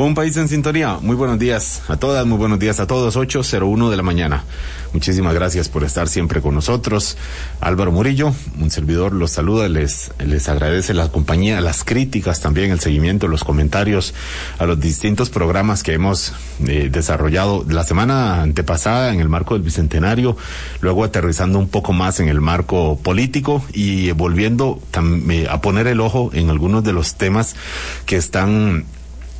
Con un país en sintonía, muy buenos días a todas, muy buenos días a todos, 8.01 de la mañana. Muchísimas gracias por estar siempre con nosotros. Álvaro Murillo, un servidor, los saluda, les, les agradece la compañía, las críticas también, el seguimiento, los comentarios a los distintos programas que hemos eh, desarrollado la semana antepasada en el marco del Bicentenario, luego aterrizando un poco más en el marco político y volviendo eh, a poner el ojo en algunos de los temas que están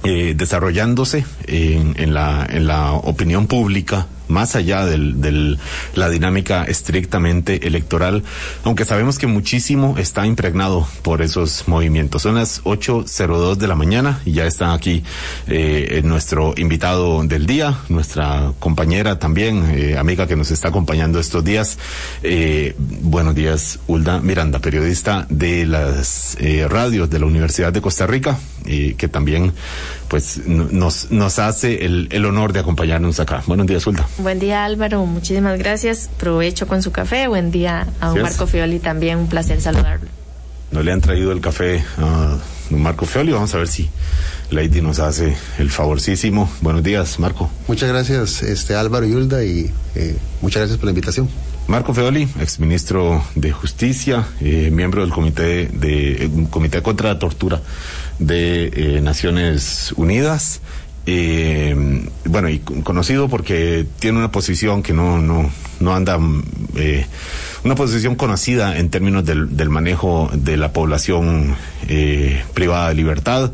eh, desarrollándose en, en, la, en la opinión pública más allá del, la dinámica estrictamente electoral, aunque sabemos que muchísimo está impregnado por esos movimientos. Son las 8.02 de la mañana y ya está aquí eh, nuestro invitado del día, nuestra compañera también, eh, amiga que nos está acompañando estos días. Eh, buenos días, Hulda Miranda, periodista de las eh, radios de la Universidad de Costa Rica, eh, que también pues nos, nos hace el, el honor de acompañarnos acá. Buenos días, Hulda. Buen día Álvaro, muchísimas gracias. Provecho con su café. Buen día a don Marco Fioli también, un placer saludarlo. No le han traído el café a don Marco Fioli, vamos a ver si Lady nos hace el favorcísimo. Buenos días, Marco. Muchas gracias, este Álvaro y Hulda, y eh, muchas gracias por la invitación. Marco Feoli, exministro de Justicia, eh, miembro del Comité de eh, Comité contra la Tortura de eh, Naciones Unidas. Eh, bueno, y conocido porque tiene una posición que no, no, no anda, eh, una posición conocida en términos del, del manejo de la población eh, privada de libertad,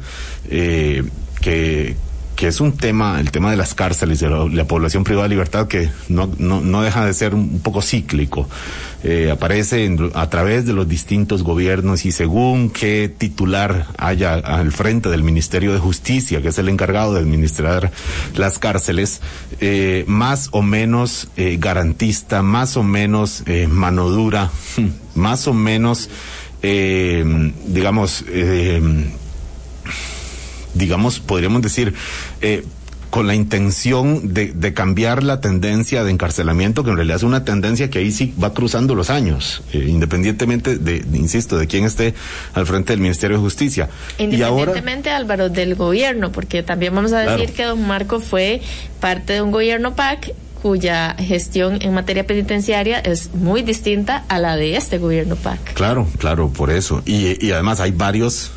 eh, que, que es un tema, el tema de las cárceles, de la, la población privada de libertad, que no, no, no deja de ser un poco cíclico. Eh, aparece a través de los distintos gobiernos y según qué titular haya al frente del Ministerio de Justicia, que es el encargado de administrar las cárceles, eh, más o menos eh, garantista, más o menos mano dura, más o menos, digamos, digamos, podríamos decir, eh, con la intención de, de, cambiar la tendencia de encarcelamiento, que en realidad es una tendencia que ahí sí va cruzando los años, eh, independientemente de, de, insisto, de quién esté al frente del Ministerio de Justicia. Independientemente, y ahora, Álvaro, del gobierno, porque también vamos a decir claro. que don Marco fue parte de un gobierno PAC cuya gestión en materia penitenciaria es muy distinta a la de este gobierno PAC. Claro, claro, por eso. Y, y además hay varios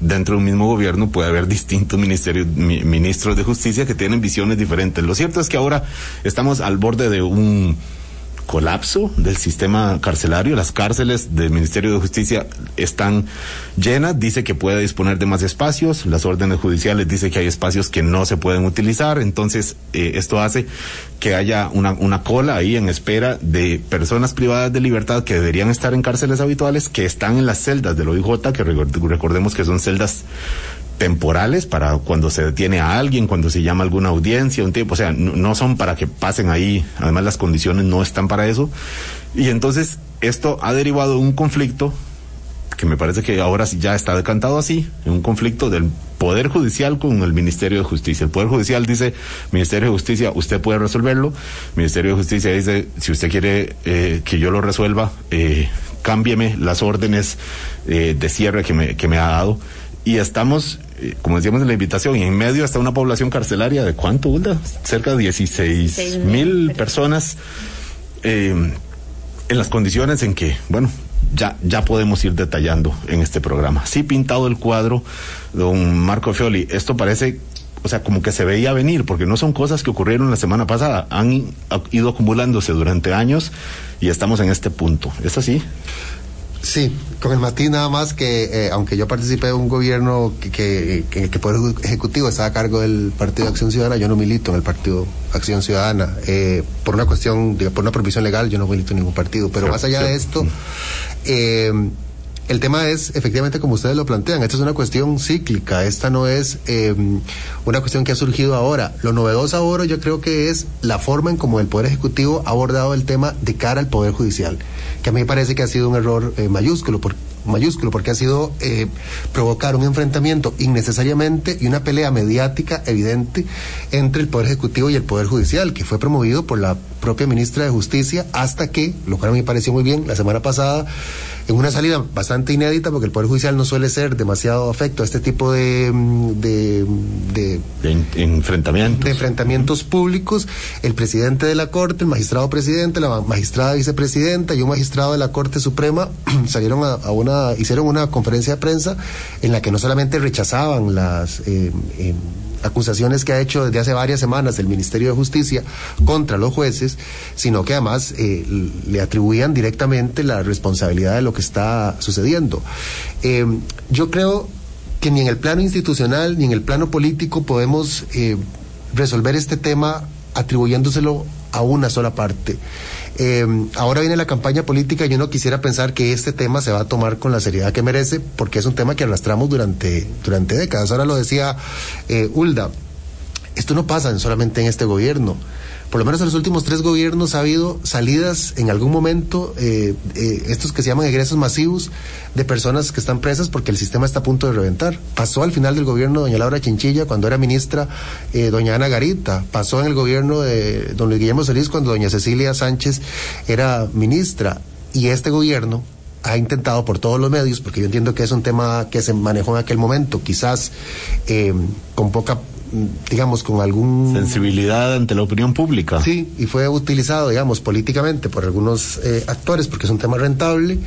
dentro de un mismo gobierno puede haber distintos ministerios, mi, ministros de justicia que tienen visiones diferentes. Lo cierto es que ahora estamos al borde de un colapso del sistema carcelario. Las cárceles del Ministerio de Justicia están llenas. Dice que puede disponer de más espacios. Las órdenes judiciales dice que hay espacios que no se pueden utilizar. Entonces, eh, esto hace que haya una, una cola ahí en espera de personas privadas de libertad que deberían estar en cárceles habituales, que están en las celdas del OIJ, que recordemos que son celdas temporales para cuando se detiene a alguien, cuando se llama alguna audiencia, un tiempo, o sea, no, no, son para que pasen ahí, además las condiciones no están para eso. Y entonces esto ha derivado de un conflicto que me parece que ahora ya está decantado así, un conflicto del Poder Judicial con el Ministerio de Justicia. El Poder Judicial dice, Ministerio de Justicia, usted puede resolverlo. Ministerio de Justicia dice, si usted quiere eh, que yo lo resuelva, eh, cámbieme las órdenes eh, de cierre que me ha dado. Y estamos como decíamos en la invitación, y en medio está una población carcelaria de cuánto, Hulda? Cerca de 16 mil personas eh, en las condiciones en que, bueno, ya, ya podemos ir detallando en este programa. Sí, pintado el cuadro, don Marco Fioli, esto parece, o sea, como que se veía venir, porque no son cosas que ocurrieron la semana pasada, han ido acumulándose durante años y estamos en este punto. ¿Es así? Sí, con el matiz nada más que, eh, aunque yo participé de un gobierno que, que, que, que Poder Ejecutivo estaba a cargo del Partido de Acción Ciudadana, yo no milito en el Partido Acción Ciudadana. Eh, por una cuestión, por una prohibición legal, yo no milito en ningún partido. Pero sí, más allá sí. de esto, eh, el tema es, efectivamente, como ustedes lo plantean, esta es una cuestión cíclica, esta no es eh, una cuestión que ha surgido ahora. Lo novedoso ahora yo creo que es la forma en cómo el Poder Ejecutivo ha abordado el tema de cara al Poder Judicial, que a mí me parece que ha sido un error eh, mayúsculo, por, mayúsculo, porque ha sido eh, provocar un enfrentamiento innecesariamente y una pelea mediática evidente entre el Poder Ejecutivo y el Poder Judicial, que fue promovido por la propia ministra de Justicia hasta que, lo cual me pareció muy bien, la semana pasada, en una salida bastante inédita, porque el Poder Judicial no suele ser demasiado afecto a este tipo de, mm, de, de, enfrentamientos. de enfrentamientos públicos, el presidente de la Corte, el magistrado presidente, la magistrada vicepresidenta y un magistrado de la Corte Suprema salieron a, una, hicieron una conferencia de prensa en la que no solamente rechazaban las eh, eh, acusaciones que ha hecho desde hace varias semanas el Ministerio de Justicia contra los jueces, sino que además eh, le atribuían directamente la responsabilidad de lo que está sucediendo. yo creo que ni en el plano institucional ni en el plano político podemos resolver este tema atribuyéndoselo a una sola parte. Eh, ahora viene la campaña política y yo no quisiera pensar que este tema se va a tomar con la seriedad que merece, porque es un tema que arrastramos durante, durante décadas. Ahora lo decía eh, Ulda, esto no pasa solamente en este gobierno por lo menos en los últimos tres gobiernos ha habido salidas en algún momento, eh, eh, estos que se llaman egresos masivos, de personas que están presas porque el sistema está a punto de reventar. Pasó al final del gobierno de doña Laura Chinchilla cuando era ministra eh, doña Ana Garita, pasó en el gobierno de don Luis Guillermo Solís cuando doña Cecilia Sánchez era ministra. Y este gobierno, ha intentado por todos los medios, porque yo entiendo que es un tema que se manejó en aquel momento, quizás con poca digamos, con algún... Sensibilidad ante la opinión pública. Sí, y fue utilizado, digamos, políticamente por algunos eh, actores porque es un tema rentable.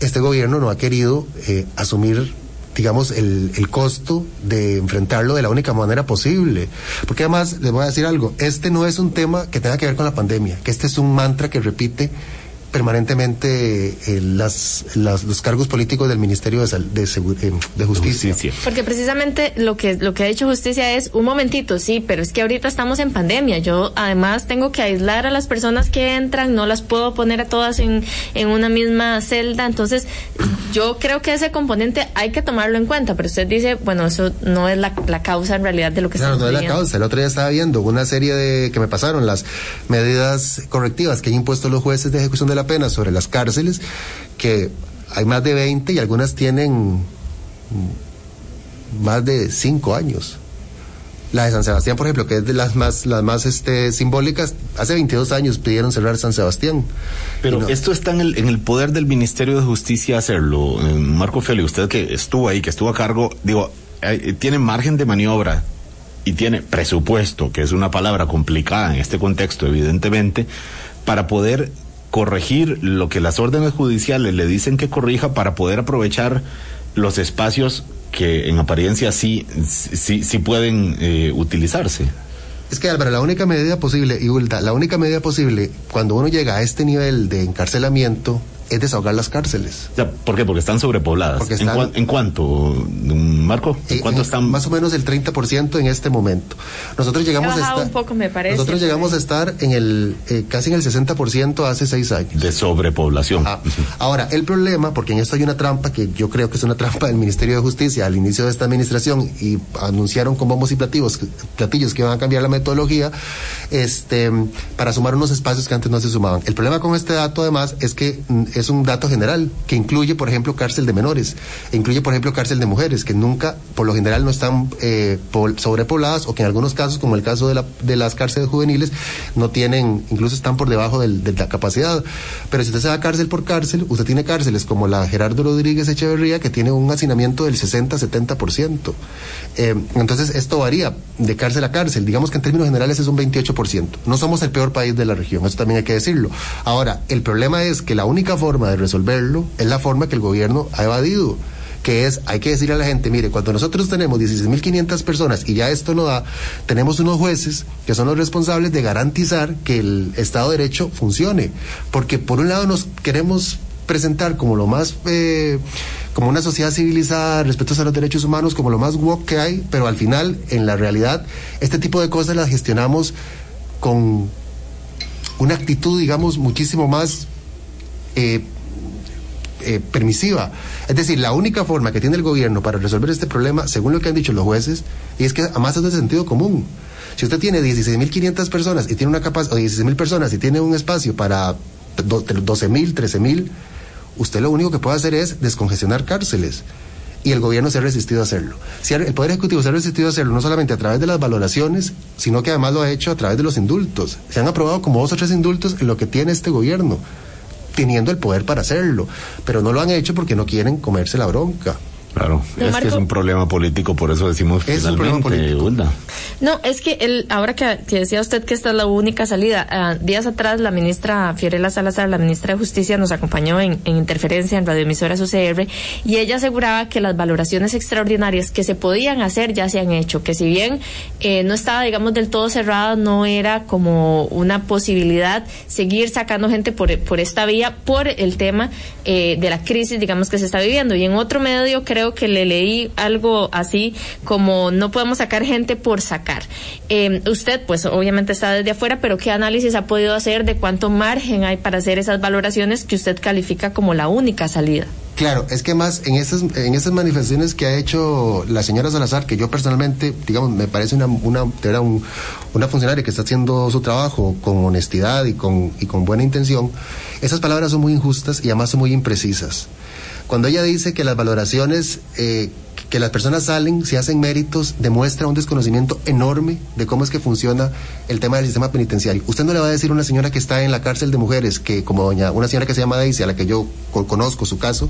Este gobierno no ha querido eh, asumir digamos, el, el, costo de enfrentarlo de la única manera posible. Porque además, les voy a decir algo, este no es un tema que tenga que ver con la pandemia, que este es un mantra que repite permanentemente eh, las, los cargos políticos del Ministerio de, de, eh, de, Justicia. Porque precisamente lo que, lo que ha dicho Justicia es, un momentito, sí, pero es que ahorita estamos en pandemia. Yo además tengo que aislar a las personas que entran, no las puedo poner a todas en, en una misma celda. Entonces, yo creo que ese componente hay que tomarlo en cuenta, pero usted dice, bueno, eso no es la, la causa en realidad de lo que claro, no es la causa. El otro día estaba viendo una serie de que me pasaron, las medidas correctivas que han impuesto los jueces de ejecución de la pena sobre las cárceles, que hay más de 20 y algunas tienen más de 5 años. La de San Sebastián, por ejemplo, que es de las más, las más este, simbólicas, hace 22 años pidieron cerrar San Sebastián. Pero esto está en el, en el poder del Ministerio de Justicia hacerlo. Eh, Marco Feli, usted que estuvo ahí, que estuvo a cargo, digo, eh, tiene margen de maniobra y tiene presupuesto, que es una palabra complicada en este contexto, evidentemente, para poder corregir lo que las órdenes judiciales le dicen que corrija para poder aprovechar los espacios que en apariencia sí, sí, sí pueden eh, utilizarse. Es que Álvaro, la única medida posible, y la única medida posible cuando uno llega a este nivel de encarcelamiento es desahogar las cárceles. ¿Por qué? Porque están sobrepobladas. ¿En, cuánto, Marco? ¿En eh, cuánto están? Más o menos el 30% en este momento. Nosotros llegamos a estar, un poco, me parece, nosotros llegamos a estar en el eh, casi en el 60% hace seis años. De sobrepoblación. Ahora, el problema, porque en esto hay una trampa que yo creo que es una trampa del Ministerio de Justicia al inicio de esta administración y anunciaron con bombos y platillos, platillos que iban a cambiar la metodología este, para sumar unos espacios que antes no se sumaban. El problema con este dato además es que es un dato general que incluye, por ejemplo, cárcel de menores, incluye, por ejemplo, cárcel de mujeres, que nunca, por lo general, no están eh, sobrepobladas o que en algunos casos, como el caso de, la, de las cárceles juveniles, no tienen, incluso están por debajo de la capacidad. Pero si usted se va cárcel por cárcel, usted tiene cárceles como la Gerardo Rodríguez Echeverría, que tiene un hacinamiento del 60-70%. Eh, entonces, esto varía de cárcel a cárcel. Digamos que en términos generales es un 28%. No somos el peor país de la región, eso también hay que decirlo. Ahora, el problema es que la única forma forma de resolverlo es la forma que el gobierno ha evadido que es, hay que decirle a la gente, mire, cuando nosotros tenemos 16.500 personas y ya esto no da, tenemos unos jueces que son los responsables de garantizar que el Estado de Derecho funcione. Porque por un lado nos queremos presentar como lo más, eh, como una sociedad civilizada, respeto a los derechos humanos, como lo más woke que hay, pero al final, en la realidad, este tipo de cosas las gestionamos con una actitud, digamos, muchísimo más eh, eh, permisiva. Es decir, la única forma que tiene el gobierno para resolver este problema, según lo que han dicho los jueces, y es que además es de sentido común. Si usted tiene 16.500 personas y tiene una capacidad, o 16.000 personas y tiene un espacio para 12.000, 13.000, usted lo único que puede hacer es descongestionar cárceles y el gobierno se ha resistido a hacerlo. Si el Poder Ejecutivo se ha resistido a hacerlo no solamente a través de las valoraciones, sino que además lo ha hecho a través de los indultos. Se han aprobado como dos o tres indultos en lo que tiene este gobierno, teniendo el poder para hacerlo, pero no lo han hecho porque no quieren comerse la bronca. Claro, es que es un problema político, por eso decimos es finalmente, No, es que el, ahora que, decía usted que esta es la única salida, ah, días atrás la ministra Fiorella Salazar, la ministra de Justicia, nos acompañó en, interferencia en radioemisora UCR y ella aseguraba que las valoraciones extraordinarias que se podían hacer ya se han hecho, que si bien eh, no estaba, digamos, del todo cerrada, no era como una posibilidad seguir sacando gente por, por esta vía por el tema eh, de la crisis, digamos, que se está viviendo. Y en otro medio creo creo que le leí algo así como no podemos sacar gente por sacar. Eh, usted, pues obviamente está desde afuera, pero ¿qué análisis ha podido hacer de cuánto margen hay para hacer esas valoraciones que usted califica como la única salida? Claro, es que más en esas, en esas manifestaciones que ha hecho la señora Salazar, que yo personalmente, digamos, me parece una, una, una funcionaria que está haciendo su trabajo con honestidad y con, y con buena intención, esas palabras son muy injustas y además son muy imprecisas. Cuando ella dice que las valoraciones eh, que las personas salen, si hacen méritos, demuestra un desconocimiento enorme de cómo es que funciona el tema del sistema penitenciario. Usted no le va a decir a una señora que está en la cárcel de mujeres, que como doña, una señora que se llama Daisy, a la que yo conozco su caso,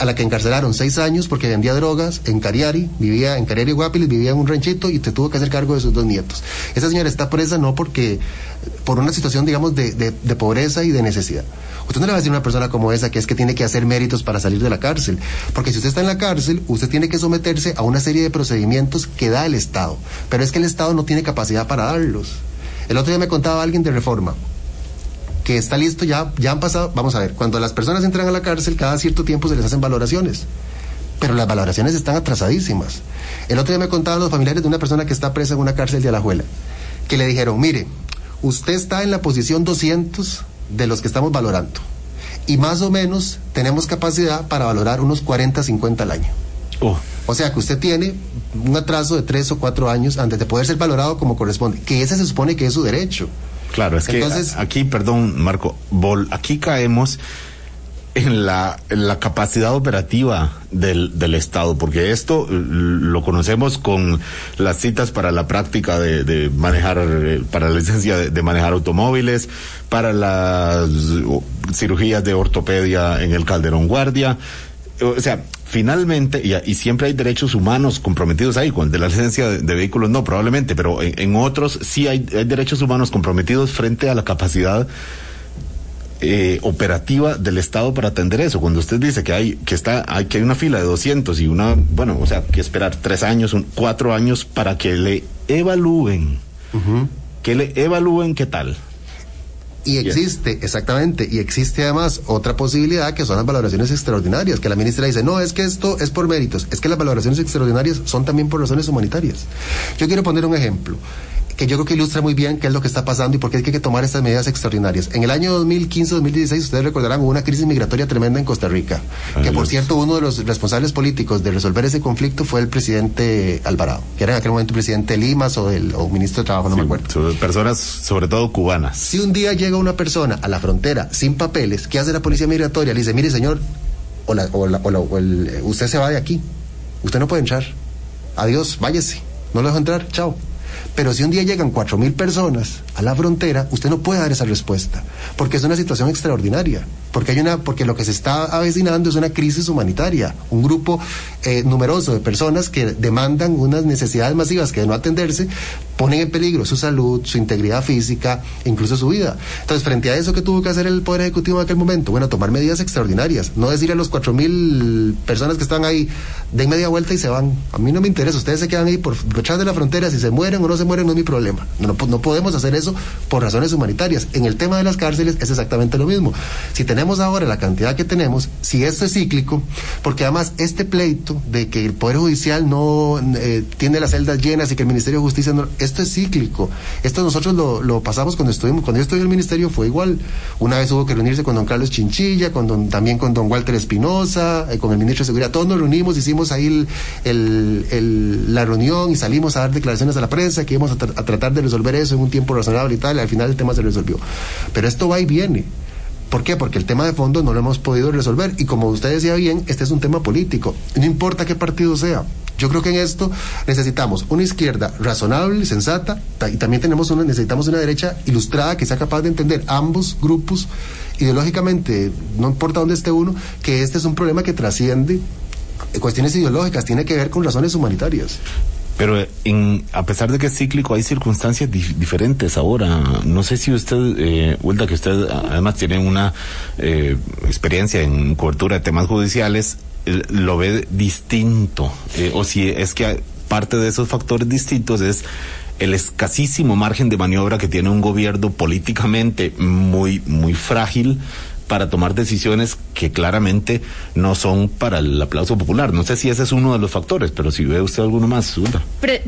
a la que encarcelaron seis años porque vendía drogas en Cariari, vivía en Cariari Guapiles, vivía en un ranchito y te tuvo que hacer cargo de sus dos nietos. Esa señora está presa no porque, por una situación, digamos, de, de pobreza y de necesidad. Usted no le va a decir a una persona como esa que es que tiene que hacer méritos para salir de la cárcel, porque si usted está en la cárcel, usted tiene que someterse a una serie de procedimientos que da el Estado, pero es que el Estado no tiene capacidad para darlos. El otro día me contaba alguien de reforma que está listo, ya, ya han pasado, vamos a ver, cuando las personas entran a la cárcel, cada cierto tiempo se les hacen valoraciones, pero las valoraciones están atrasadísimas. El otro día me contaban los familiares de una persona que está presa en una cárcel de Alajuela, que le dijeron, mire, usted está en la posición 200 de los que estamos valorando. Y más o menos tenemos capacidad para valorar unos 40, 50 al año. Oh. O sea que usted tiene un atraso de tres o cuatro años antes de poder ser valorado como corresponde, que ese se supone que es su derecho. Claro, es que aquí, perdón, Marco, aquí caemos en la, la capacidad operativa del, del, Estado, porque esto lo conocemos con las citas para la práctica de, de manejar, eh, para la licencia de, manejar automóviles, para las cirugías de ortopedia en el Calderón Guardia. O sea, finalmente, y, y, siempre hay derechos humanos comprometidos ahí, con de la licencia de, vehículos no, probablemente, pero en, en otros sí hay, hay derechos humanos comprometidos frente a la capacidad eh, operativa del Estado para atender eso. Cuando usted dice que hay que está hay que hay una fila de 200 y una bueno, o sea, que esperar tres años, un, cuatro años para que le evalúen, que le evalúen qué tal. Y existe, exactamente, y existe además otra posibilidad que son las valoraciones extraordinarias, que la ministra dice, no, es que esto es por méritos, es que las valoraciones extraordinarias son también por razones humanitarias. Yo quiero poner un ejemplo que yo creo que ilustra muy bien qué es lo que está pasando y por qué hay que tomar estas medidas extraordinarias. En el año 2015-2016, ustedes recordarán, hubo una crisis migratoria tremenda en Costa Rica, que por cierto, uno de los responsables políticos de resolver ese conflicto fue el presidente Alvarado, que era en aquel momento presidente Limas o el o ministro de Trabajo, no me acuerdo. Personas, sobre todo cubanas. Si un día llega una persona a la frontera sin papeles, ¿qué hace la policía migratoria? Le dice, mire señor, o, la, o, la, o, el, usted se va de aquí, usted no puede entrar, adiós, váyase, no lo dejo entrar, chao. Pero si un día llegan cuatro mil personas a la frontera, usted no puede dar esa respuesta, porque es una situación extraordinaria, porque hay una, porque lo que se está avecinando es una crisis humanitaria, un grupo eh, numeroso de personas que demandan unas necesidades masivas que de no atenderse ponen en peligro su salud, su integridad física, incluso su vida. Entonces, frente a eso que tuvo que hacer el Poder Ejecutivo en aquel momento, bueno, tomar medidas extraordinarias, no decir a los cuatro mil personas que están ahí, den media vuelta y se van. A mí no me interesa, ustedes se quedan ahí por detrás de la frontera, si se mueren o no se mueren no es mi problema. No, no podemos hacer eso por razones humanitarias. En el tema de las cárceles es exactamente lo mismo. Si tenemos ahora la cantidad que tenemos, si esto es cíclico, porque además este pleito de que el Poder Judicial no eh, tiene las celdas llenas y que el Ministerio de Justicia no esto es cíclico. Esto nosotros lo, pasamos cuando estuvimos, cuando yo estuve en el ministerio fue igual. Una vez hubo que reunirse con don Carlos Chinchilla, con también con don Walter Espinosa, eh, con el ministro de Seguridad. Todos nos reunimos, hicimos ahí la reunión y salimos a dar declaraciones a la prensa que íbamos a, tratar de resolver eso en un tiempo razonable y tal. Y al final el tema se resolvió. Pero esto va y viene ¿Por qué? Porque el tema de fondo no lo hemos podido resolver y como usted decía bien, este es un tema político. No importa qué partido sea. Yo creo que en esto necesitamos una izquierda razonable, sensata, y también tenemos una, necesitamos una derecha ilustrada que sea capaz de entender ambos grupos ideológicamente, no importa dónde esté uno, que este es un problema que trasciende cuestiones ideológicas, tiene que ver con razones humanitarias. Pero en, a pesar de que es cíclico, hay circunstancias diferentes ahora. No sé si usted, eh, que usted además tiene una eh, experiencia en cobertura de temas judiciales, eh, lo ve distinto. Eh, o si es que parte de esos factores distintos es el escasísimo margen de maniobra que tiene un gobierno políticamente muy, muy frágil para tomar decisiones que claramente no son para el aplauso popular. No sé si ese es uno de los factores, pero si ve usted alguno más,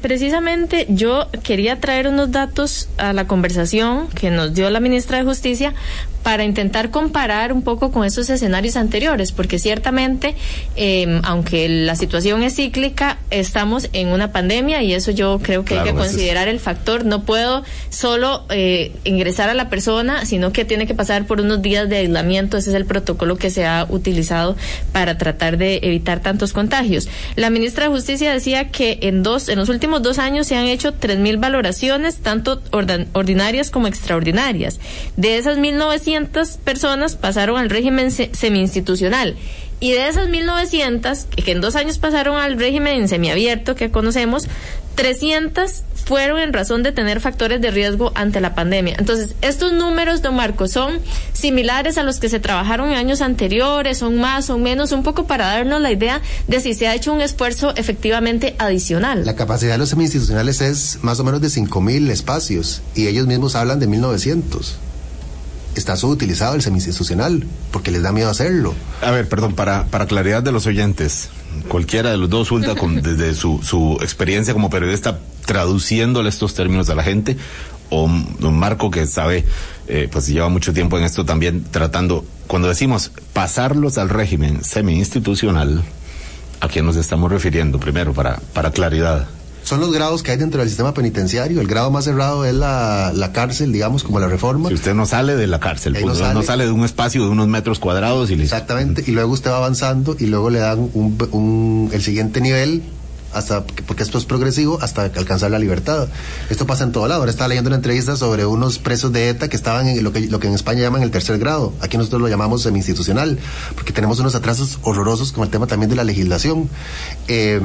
precisamente yo quería traer unos datos a la conversación que nos dio la ministra de Justicia para intentar comparar un poco con esos escenarios anteriores, porque ciertamente, em, aunque la situación es cíclica, estamos en una pandemia y eso yo creo que hay que considerar el factor. No puedo solo eh, ingresar a la persona, sino que tiene que pasar por unos días de aislamiento. Ese es el protocolo que se ha utilizado para tratar de evitar tantos contagios. La ministra de Justicia decía que en dos, en los últimos dos años se han hecho tres mil valoraciones, tanto ordinarias como extraordinarias. De esas 1.900 personas pasaron al régimen semi-institucional. Y de esas 1.900, que en dos años pasaron al régimen semiabierto que conocemos, 300 fueron en razón de tener factores de riesgo ante la pandemia. Entonces, estos números, don Marco, son similares a los que se trabajaron en años anteriores, son más, son menos, un poco para darnos la idea de si se ha hecho un esfuerzo efectivamente adicional. La capacidad de los semi-institucionales es más o menos de 5.000 espacios y ellos mismos hablan de 1.900 está subutilizado el semi-institucional, porque les da miedo hacerlo. A ver, perdón, para, para claridad de los oyentes, cualquiera de los dos, Ulta, con, desde su, su experiencia como periodista, traduciéndole estos términos a la gente, o un Marco que sabe, eh, pues lleva mucho tiempo en esto también tratando, cuando decimos pasarlos al régimen semi-institucional, ¿a quién nos estamos refiriendo primero para, para claridad? Son los grados que hay dentro del sistema penitenciario. El grado más cerrado es la, cárcel, digamos, como la reforma. Si usted no sale de la cárcel, pues, no, sale. de un espacio de unos metros cuadrados y Exactamente, y luego usted va avanzando y luego le dan un, el siguiente nivel hasta porque esto es progresivo hasta alcanzar la libertad. Esto pasa en todo lado. Ahora estaba leyendo una entrevista sobre unos presos de ETA que estaban en lo que, lo que en España llaman el tercer grado. Aquí nosotros lo llamamos semi-institucional, porque tenemos unos atrasos horrorosos con el tema también de la legislación. Eh,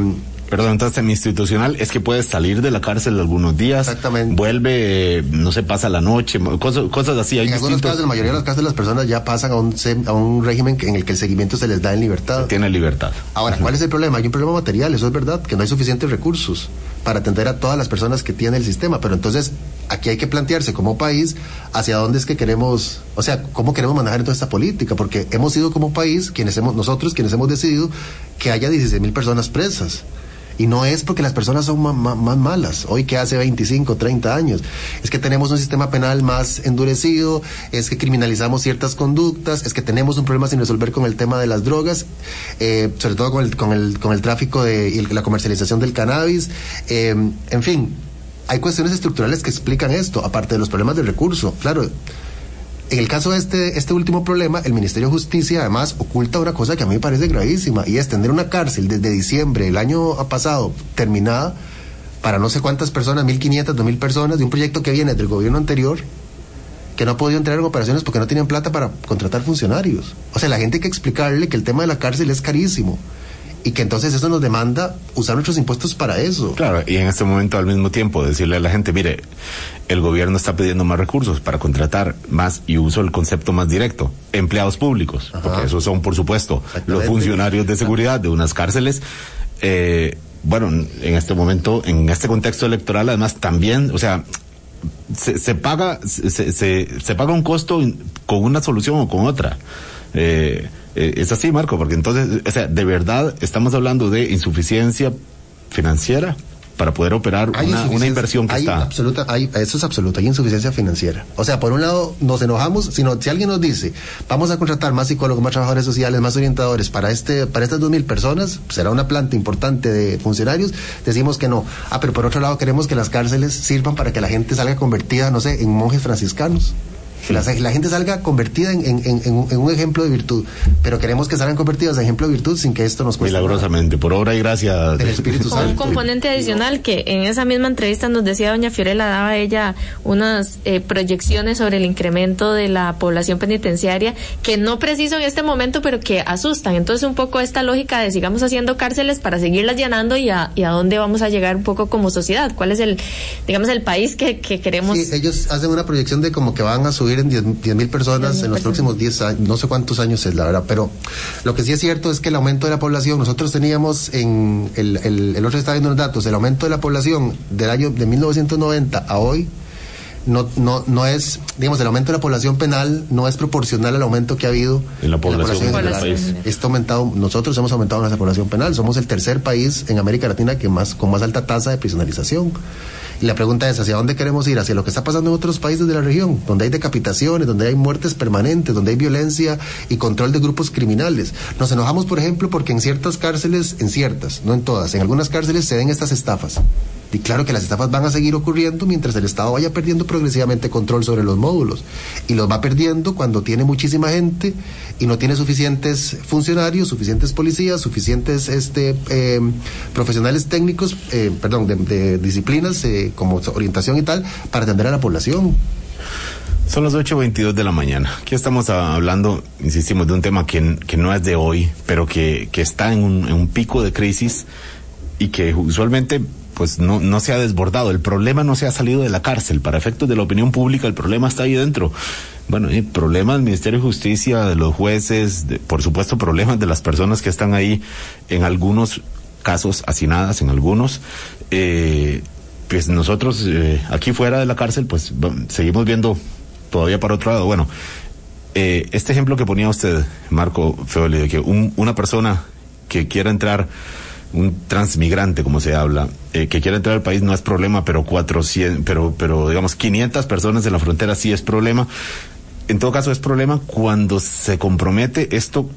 Perdón, entonces semi-institucional es que puedes salir de la cárcel algunos días. Exactamente. Vuelve, no se pasa la noche, cosas, cosas así. en algunos casos, la mayoría de los casos, las personas ya pasan a un, a un régimen en el que el seguimiento se les da en libertad. Tiene libertad. Ahora, ¿cuál es el problema? Hay un problema material, eso es verdad, que no hay suficientes recursos para atender a todas las personas que tiene el sistema. Pero entonces, aquí hay que plantearse como país hacia dónde es que queremos, o sea, cómo queremos manejar toda esta política, porque hemos sido como país, quienes hemos, nosotros quienes hemos decidido que haya 16 mil personas presas. Y no es porque las personas son más, malas, hoy que hace 25, 30 años. Es que tenemos un sistema penal más endurecido, es que criminalizamos ciertas conductas, es que tenemos un problema sin resolver con el tema de las drogas, eh, sobre todo con el, con el, con el tráfico de, y la comercialización del cannabis. Eh, en fin, hay cuestiones estructurales que explican esto, aparte de los problemas del recurso. Claro, en el caso de este, este último problema, el Ministerio de Justicia además oculta una cosa que a mí me parece gravísima y es tener una cárcel desde diciembre del año pasado terminada para no sé cuántas personas, 1.500, 2.000 personas, de un proyecto que viene del gobierno anterior que no ha podido entrar en operaciones porque no tenían plata para contratar funcionarios. O sea, la gente hay que explicarle que el tema de la cárcel es carísimo y que entonces eso nos demanda usar nuestros impuestos para eso. Claro, y en este momento al mismo tiempo decirle a la gente, mire, el gobierno está pidiendo más recursos para contratar más, y uso el concepto más directo, empleados públicos, porque esos son, por supuesto, los funcionarios de seguridad de unas cárceles. Eh, bueno, en este momento, en este contexto electoral, además también, o sea, se, se paga, se, se, se paga un costo con una solución o con otra. Eh, eh, es así, Marco, porque entonces, o sea, de verdad estamos hablando de insuficiencia financiera para poder operar una, una, inversión que está. Absoluta, hay, eso es absoluto, hay insuficiencia financiera. O sea, por un lado nos enojamos, sino si alguien nos dice, vamos a contratar más psicólogos, más trabajadores sociales, más orientadores para este para estas dos mil personas, será una planta importante de funcionarios, decimos que no. Ah, pero por otro lado queremos que las cárceles sirvan para que la gente salga convertida, no sé, en monjes franciscanos. Que la, la gente salga convertida en, en, en, en, un ejemplo de virtud, pero queremos que salgan convertidas en ejemplo de virtud sin que esto nos cueste. Milagrosamente, por obra y gracia del Espíritu Santo. Un componente adicional que en esa misma entrevista nos decía doña Fiorella, daba ella unas eh, proyecciones sobre el incremento de la población penitenciaria que no preciso en este momento, pero que asustan. Entonces, un poco esta lógica de sigamos haciendo cárceles para seguirlas llenando y a, y a dónde vamos a llegar un poco como sociedad. ¿Cuál es el, digamos, el país que, que queremos? Sí, ellos hacen una proyección de como que van a subir en 10 mil personas en los próximos 10 años, no sé cuántos años es la verdad, pero lo que sí es cierto es que el aumento de la población, nosotros teníamos en el, el, el otro está viendo los datos, el aumento de la población del año de 1990 a hoy no, no, no es, digamos, el aumento de la población penal no es proporcional al aumento que ha habido en la población, en la población país. Esto aumentado, nosotros hemos aumentado nuestra población penal, somos el tercer país en América Latina que más, con más alta tasa de prisionalización. Y la pregunta es, ¿hacia dónde queremos ir? ¿Hacia lo que está pasando en otros países de la región? Donde hay decapitaciones, donde hay muertes permanentes, donde hay violencia y control de grupos criminales. Nos enojamos, por ejemplo, porque en ciertas cárceles, en ciertas, no en todas, en algunas cárceles se den estas estafas. Y claro que las estafas van a seguir ocurriendo mientras el Estado vaya perdiendo progresivamente control sobre los módulos. Y los va perdiendo cuando tiene muchísima gente y no tiene suficientes funcionarios, suficientes policías, suficientes este, eh, profesionales técnicos, eh, perdón, de, disciplinas eh, como orientación y tal, para atender a la población. Son las 8.22 de la mañana. Aquí estamos hablando, insistimos, de un tema que, que no es de hoy, pero que, que está en un, en un pico de crisis y que usualmente pues no, no se ha desbordado. El problema no se ha salido de la cárcel. Para efectos de la opinión pública, el problema está ahí dentro. Bueno, y problemas del Ministerio de Justicia, de los jueces, de, por supuesto problemas de las personas que están ahí, en algunos casos hacinadas, en algunos. Eh, pues nosotros eh, aquí fuera de la cárcel, pues seguimos viendo todavía para otro lado. Bueno, eh, este ejemplo que ponía usted, Marco Feoli, de que un, una persona que quiera entrar un transmigrante, como se habla, eh, que quiera entrar al país no es problema, pero 400, pero, pero digamos 500 personas en la frontera sí es problema. En todo caso es problema cuando se compromete esto,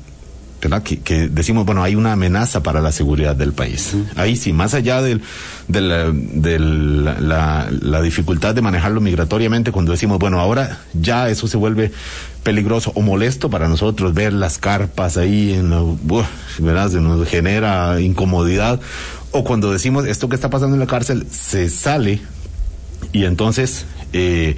¿verdad? Que, que decimos, bueno, hay una amenaza para la seguridad del país. Uh -huh. Ahí sí, más allá del, de, la, de la, la, la dificultad de manejarlo migratoriamente, cuando decimos, bueno, ahora ya eso se vuelve peligroso o molesto para nosotros ver las carpas ahí en uh, ¿verdad? Nos genera incomodidad o cuando decimos esto que está pasando en la cárcel se sale y entonces eh,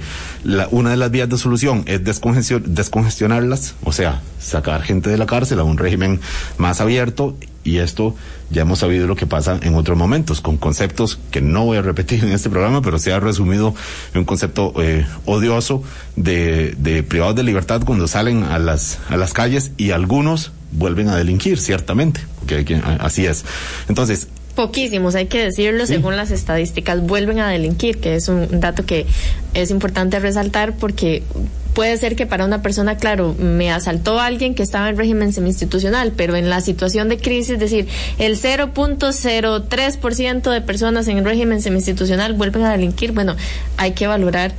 una de las vías de solución es descongestion, descongestionarlas, o sea, sacar gente de la cárcel a un régimen más abierto y esto ya hemos sabido lo que pasa en otros momentos, con conceptos que no voy a repetir en este programa, pero se ha resumido en un concepto eh, odioso de, de privados de libertad cuando salen a las, a las calles y algunos vuelven a delinquir, ciertamente, que, que así es. Entonces, poquísimos, hay que decirlo, sí. según las estadísticas, vuelven a delinquir, que es un dato que es importante resaltar porque puede ser que para una persona, claro, me asaltó alguien que estaba en régimen semi-institucional, pero en la situación de crisis, es decir, el 0.03% de personas en régimen semi-institucional vuelven a delinquir, bueno, hay que valorar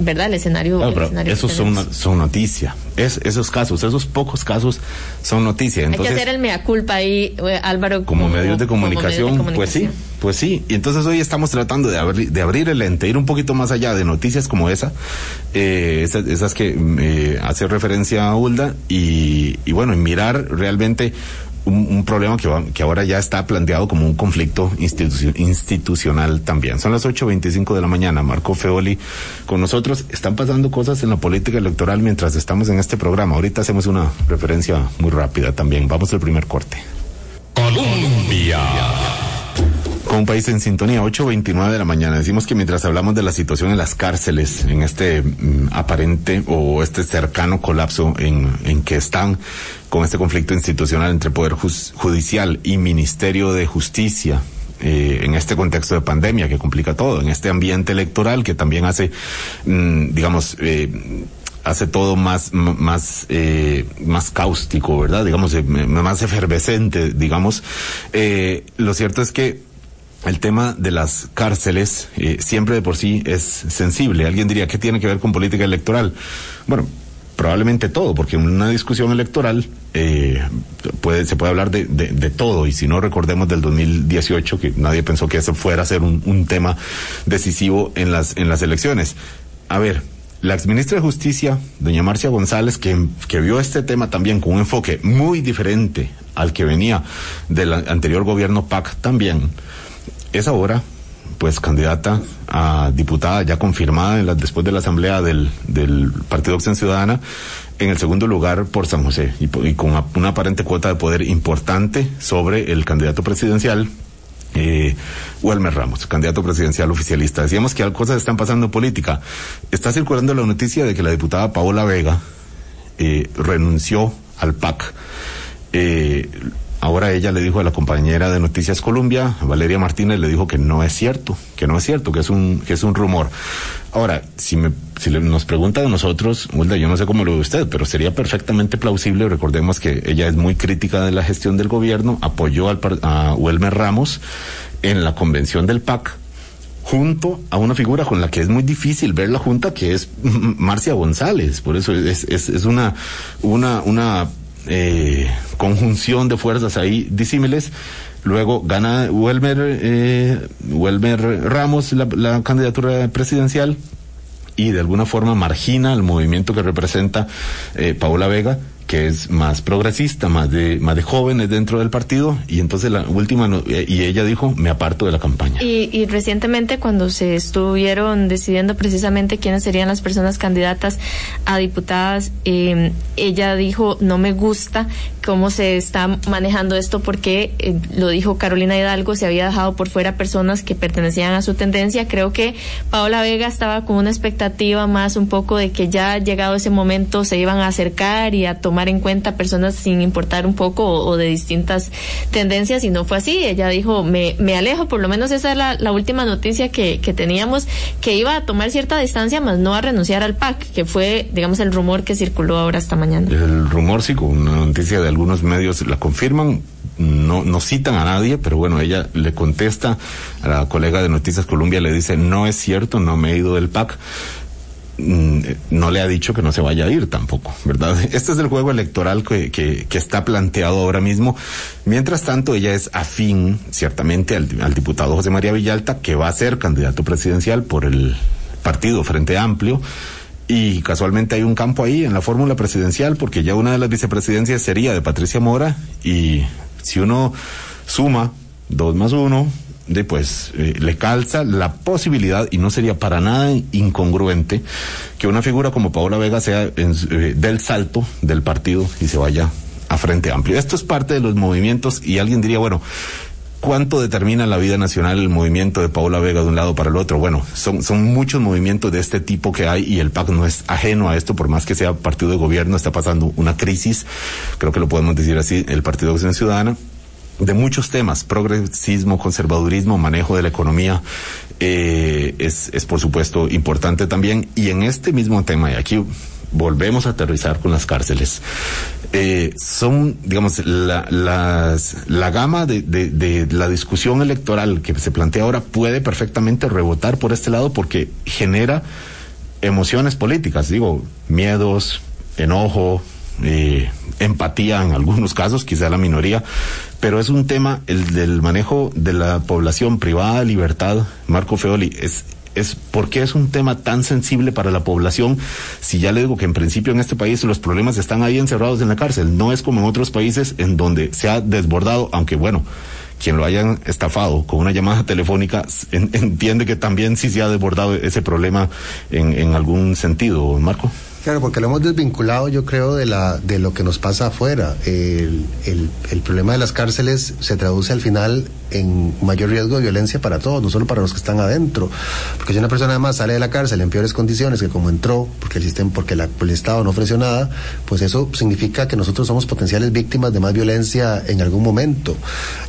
verdad el escenario, claro, el escenario esos son, son noticia. Es, esos casos esos pocos casos son noticia. Entonces hay que hacer el mea culpa ahí Álvaro como, como medios de comunicación, como medio de pues sí pues sí. Y entonces hoy estamos tratando de abrir de abrir el ente ir un poquito más allá de noticias como esa eh, esas, esas, que eh, hace referencia a Hulda y, y bueno y mirar realmente un, problema que, va, que ahora ya está planteado como un conflicto institu institucional también. Son las 8.25 de la mañana. Marco Feoli con nosotros. Están pasando cosas en la política electoral mientras estamos en este programa. Ahorita hacemos una referencia muy rápida también. Vamos al primer corte. Colombia un país en sintonía, 8.29 de la mañana. Decimos que mientras hablamos de la situación en las cárceles, en este mm, aparente o este cercano colapso en, en que están con este conflicto institucional entre Poder Judicial y Ministerio de Justicia, eh, en este contexto de pandemia que complica todo, en este ambiente electoral que también hace, mmm, digamos, eh, hace todo más más eh, más cáustico, ¿verdad? Digamos, más efervescente, digamos. Lo cierto es que el tema de las cárceles eh, siempre de por sí es sensible. Alguien diría, ¿qué tiene que ver con política electoral? Bueno, probablemente todo, porque en una discusión electoral eh, puede, se puede hablar de, todo, y si no recordemos del 2018, que nadie pensó que eso fuera a ser un, un tema decisivo en las, en las elecciones. A ver, la exministra de Justicia, doña Marcia González, que, que vio este tema también con un enfoque muy diferente al que venía del anterior gobierno PAC también, es ahora pues candidata a diputada ya confirmada después de la asamblea del, Partido Acción Ciudadana en el segundo lugar por San José y, con una, aparente cuota de poder importante sobre el candidato presidencial eh, Ramos, candidato presidencial oficialista. Decíamos que cosas están pasando en política. Está circulando la noticia de que la diputada Paola Vega eh, renunció al PAC. Eh, ahora ella le dijo a la compañera de Noticias Colombia, Valeria Martínez, le dijo que no es cierto, que no es cierto, que es un, que es un rumor. Ahora, si nos pregunta de nosotros, Hulda, yo no sé cómo lo ve usted, pero sería perfectamente plausible, recordemos que ella es muy crítica de la gestión del gobierno, apoyó a Welmer Ramos en la convención del PAC, junto a una figura con la que es muy difícil ver la junta, que es Marcia González. Por eso es, es, es una, una, una eh, conjunción de fuerzas ahí disímiles. Luego gana Welmer, eh, Welmer Ramos la, candidatura presidencial y de alguna forma margina el movimiento que representa eh, Paola Vega que es más progresista, más de más de jóvenes dentro del partido y entonces la última no, y ella dijo me aparto de la campaña. Y, y, recientemente cuando se estuvieron decidiendo precisamente quiénes serían las personas candidatas a diputadas, eh, ella dijo no me gusta cómo se está manejando esto porque eh, lo dijo Carolina Hidalgo se había dejado por fuera personas que pertenecían a su tendencia. Creo que Paola Vega estaba con una expectativa más un poco de que ya llegado ese momento se iban a acercar y a tomar tomar en cuenta personas sin importar un poco o, o, de distintas tendencias y no fue así. Ella dijo, me, me alejo, por lo menos esa es la, la última noticia que, que, teníamos, que iba a tomar cierta distancia, más no a renunciar al PAC, que fue, digamos, el rumor que circuló ahora esta mañana. El rumor, sí, con una noticia de algunos medios la confirman, no, no citan a nadie, pero bueno, ella le contesta a la colega de Noticias Colombia, le dice, no es cierto, no me he ido del PAC no le ha dicho que no se vaya a ir tampoco, ¿verdad? Este es el juego electoral que, que, que está planteado ahora mismo. Mientras tanto, ella es afín, ciertamente, al, al, diputado José María Villalta, que va a ser candidato presidencial por el partido Frente Amplio. Y casualmente hay un campo ahí en la fórmula presidencial, porque ya una de las vicepresidencias sería de Patricia Mora, y si uno suma dos más uno, de pues eh, le calza la posibilidad y no sería para nada incongruente que una figura como Paola Vega sea en, eh, del salto del partido y se vaya a frente amplio. Esto es parte de los movimientos y alguien diría, bueno, ¿cuánto determina la vida nacional el movimiento de Paola Vega de un lado para el otro? Bueno, son, son muchos movimientos de este tipo que hay y el PAC no es ajeno a esto, por más que sea partido de gobierno, está pasando una crisis, creo que lo podemos decir así, el Partido de Acción Ciudadana de muchos temas, progresismo, conservadurismo, manejo de la economía, eh, es, es por supuesto importante también. Y en este mismo tema, y aquí volvemos a aterrizar con las cárceles, eh, son, digamos, la, las, la gama de, de, de la discusión electoral que se plantea ahora puede perfectamente rebotar por este lado porque genera emociones políticas, digo, miedos, enojo, eh, empatía en algunos casos, quizá la minoría, pero es un tema, el del manejo de la población privada, libertad, Marco Feoli, es es por qué es un tema tan sensible para la población si ya le digo que en principio en este país los problemas están ahí encerrados en la cárcel no es como en otros países en donde se ha desbordado aunque bueno quien lo hayan estafado con una llamada telefónica en, entiende que también sí se ha desbordado ese problema en, en algún sentido Marco Claro, porque lo hemos desvinculado, yo creo, de la de lo que nos pasa afuera. El, el, el, problema de las cárceles se traduce al final en mayor riesgo de violencia para todos, no solo para los que están adentro. Porque si una persona además sale de la cárcel en peores condiciones que como entró, porque el sistema, porque la, el Estado no ofreció nada, pues eso significa que nosotros somos potenciales víctimas de más violencia en algún momento.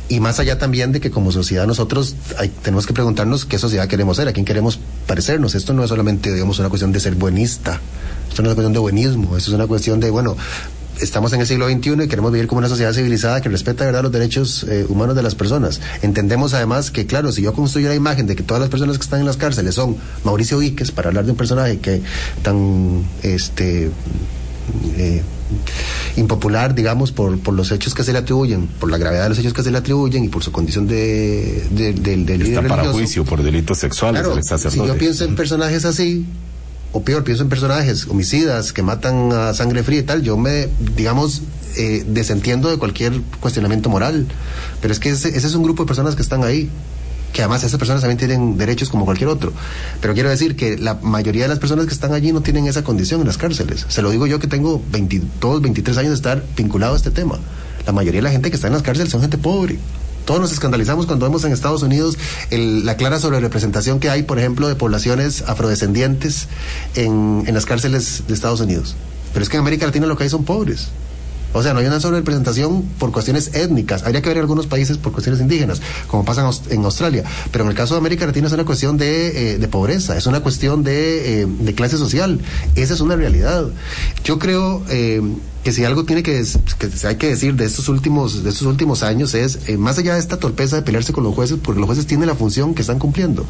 Y más allá también de que como sociedad nosotros hay, tenemos que preguntarnos qué sociedad queremos ser, a quién queremos parecernos. Esto no es solamente, digamos, una cuestión de ser buenista. Esto no es una cuestión de buenismo, esto es una cuestión de, bueno, estamos en el siglo XXI y queremos vivir como una sociedad civilizada que respeta de verdad los derechos eh, humanos de las personas. Entendemos además que, claro, si yo construyo la imagen de que todas las personas que están en las cárceles son Mauricio Víquez, para hablar de un personaje que tan este eh, impopular, digamos, por, por los hechos que se le atribuyen, por la gravedad de los hechos que se le atribuyen y por su condición de, de, de, de Está para religioso. juicio por delitos sexuales Claro, el sacerdote. si yo pienso en personajes así, o peor, pienso en personajes homicidas que matan a sangre fría y tal, yo me, digamos, eh, desentiendo de cualquier cuestionamiento moral. Pero es que ese, ese es un grupo de personas que están ahí que además esas personas también tienen derechos como cualquier otro. Pero quiero decir que la mayoría de las personas que están allí no tienen esa condición en las cárceles. Se lo digo yo que tengo 22, 23 años de estar vinculado a este tema. La mayoría de la gente que está en las cárceles son gente pobre. Todos nos escandalizamos cuando vemos en Estados Unidos la clara sobrerepresentación que hay, por ejemplo, de poblaciones afrodescendientes en, las cárceles de Estados Unidos. Pero es que en América Latina lo que hay son pobres. O sea, no hay una sobrerepresentación por cuestiones étnicas. Habría que ver en algunos países por cuestiones indígenas, como pasa en Australia. Pero en el caso de América Latina es una cuestión de, eh, pobreza, es una cuestión de, eh, de, clase social. Esa es una realidad. Yo creo eh, que si algo tiene que, que hay que decir de estos últimos, de estos últimos años es, eh, más allá de esta torpeza de pelearse con los jueces, porque los jueces tienen la función que están cumpliendo.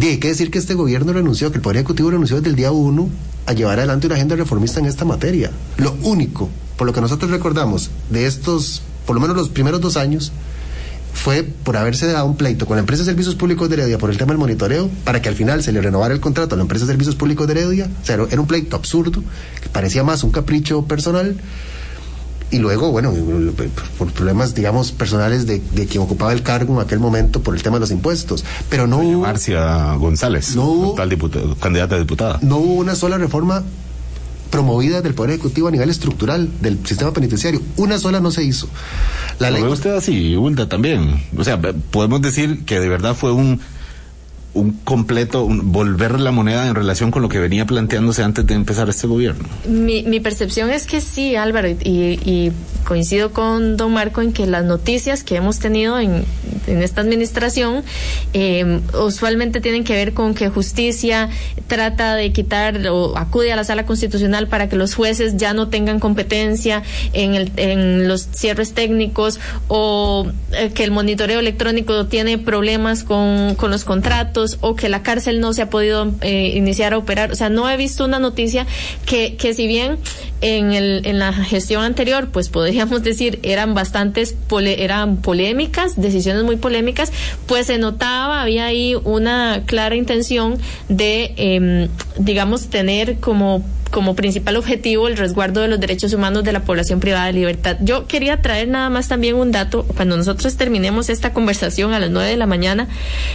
Hay que decir que este gobierno renunció, que el Poder Ejecutivo renunció desde el día uno a llevar adelante una agenda reformista en esta materia. Lo único por lo que nosotros recordamos de estos, por lo menos los primeros dos años, fue por haberse dado un pleito con la empresa de servicios públicos de Heredia por el tema del monitoreo, para que al final se le renovara el contrato a la empresa de servicios públicos de Heredia. O sea, era un pleito absurdo, que parecía más un capricho personal. Y luego, bueno, por problemas, digamos, personales de, de quien ocupaba el cargo en aquel momento por el tema de los impuestos. Pero no hubo. Marcia González, no hubo, tal diputado, candidata a diputada. No hubo una sola reforma promovida del Poder Ejecutivo a nivel estructural del sistema penitenciario. Una sola no se hizo. La ley... ¿Lo ve usted así, Ulda, también? O sea, podemos decir que de verdad fue un un completo, un, volver la moneda en relación con lo que venía planteándose antes de empezar este gobierno. Mi, mi percepción es que sí, Álvaro, y, y, coincido con don Marco en que las noticias que hemos tenido en, esta administración eh, usualmente tienen que ver con que justicia trata de quitar o acude a la sala constitucional para que los jueces ya no tengan competencia en, el, los cierres técnicos o eh, que el monitoreo electrónico tiene problemas con los contratos o que la cárcel no se ha podido eh, iniciar a operar. O sea, no he visto una noticia que, que si bien en, el, en la gestión anterior, pues podríamos decir, eran bastantes, pole, eran polémicas, decisiones muy polémicas, pues se notaba, había ahí una clara intención de, eh, digamos, tener como como principal objetivo el resguardo de los derechos humanos de la población privada de libertad. Yo quería traer nada más también un dato. Cuando nosotros terminemos esta conversación a las nueve de la mañana,